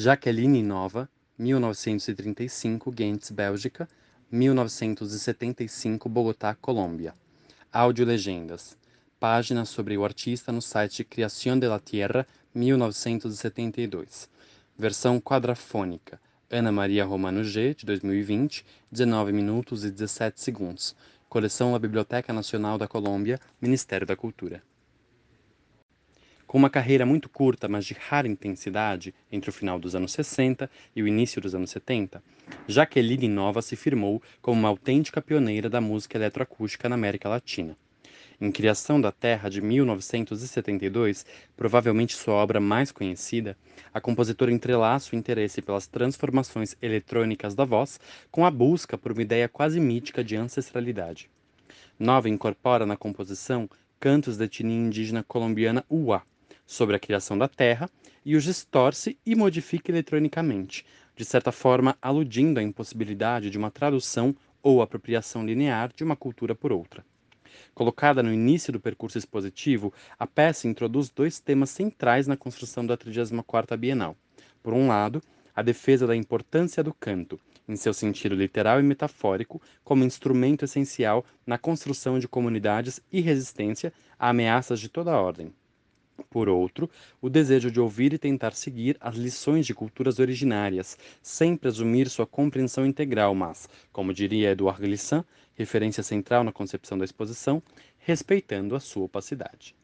Jaqueline Nova, 1935, Ghent, Bélgica, 1975, Bogotá, Colômbia. Áudio Legendas. Página sobre o artista no site Criación de la Tierra, 1972. Versão quadrafônica. Ana Maria Romano G, de 2020, 19 minutos e 17 segundos. Coleção da Biblioteca Nacional da Colômbia, Ministério da Cultura. Com uma carreira muito curta, mas de rara intensidade, entre o final dos anos 60 e o início dos anos 70, Jaqueline Nova se firmou como uma autêntica pioneira da música eletroacústica na América Latina. Em Criação da Terra, de 1972, provavelmente sua obra mais conhecida, a compositora entrelaça o interesse pelas transformações eletrônicas da voz com a busca por uma ideia quase mítica de ancestralidade. Nova incorpora na composição cantos da etnia indígena colombiana Uá, sobre a criação da Terra e os distorce e modifica eletronicamente, de certa forma aludindo à impossibilidade de uma tradução ou apropriação linear de uma cultura por outra. Colocada no início do percurso expositivo, a peça introduz dois temas centrais na construção da 34ª Bienal. Por um lado, a defesa da importância do canto, em seu sentido literal e metafórico, como instrumento essencial na construção de comunidades e resistência a ameaças de toda ordem, por outro, o desejo de ouvir e tentar seguir as lições de culturas originárias, sem presumir sua compreensão integral, mas, como diria Edouard Glissant, referência central na concepção da exposição, respeitando a sua opacidade.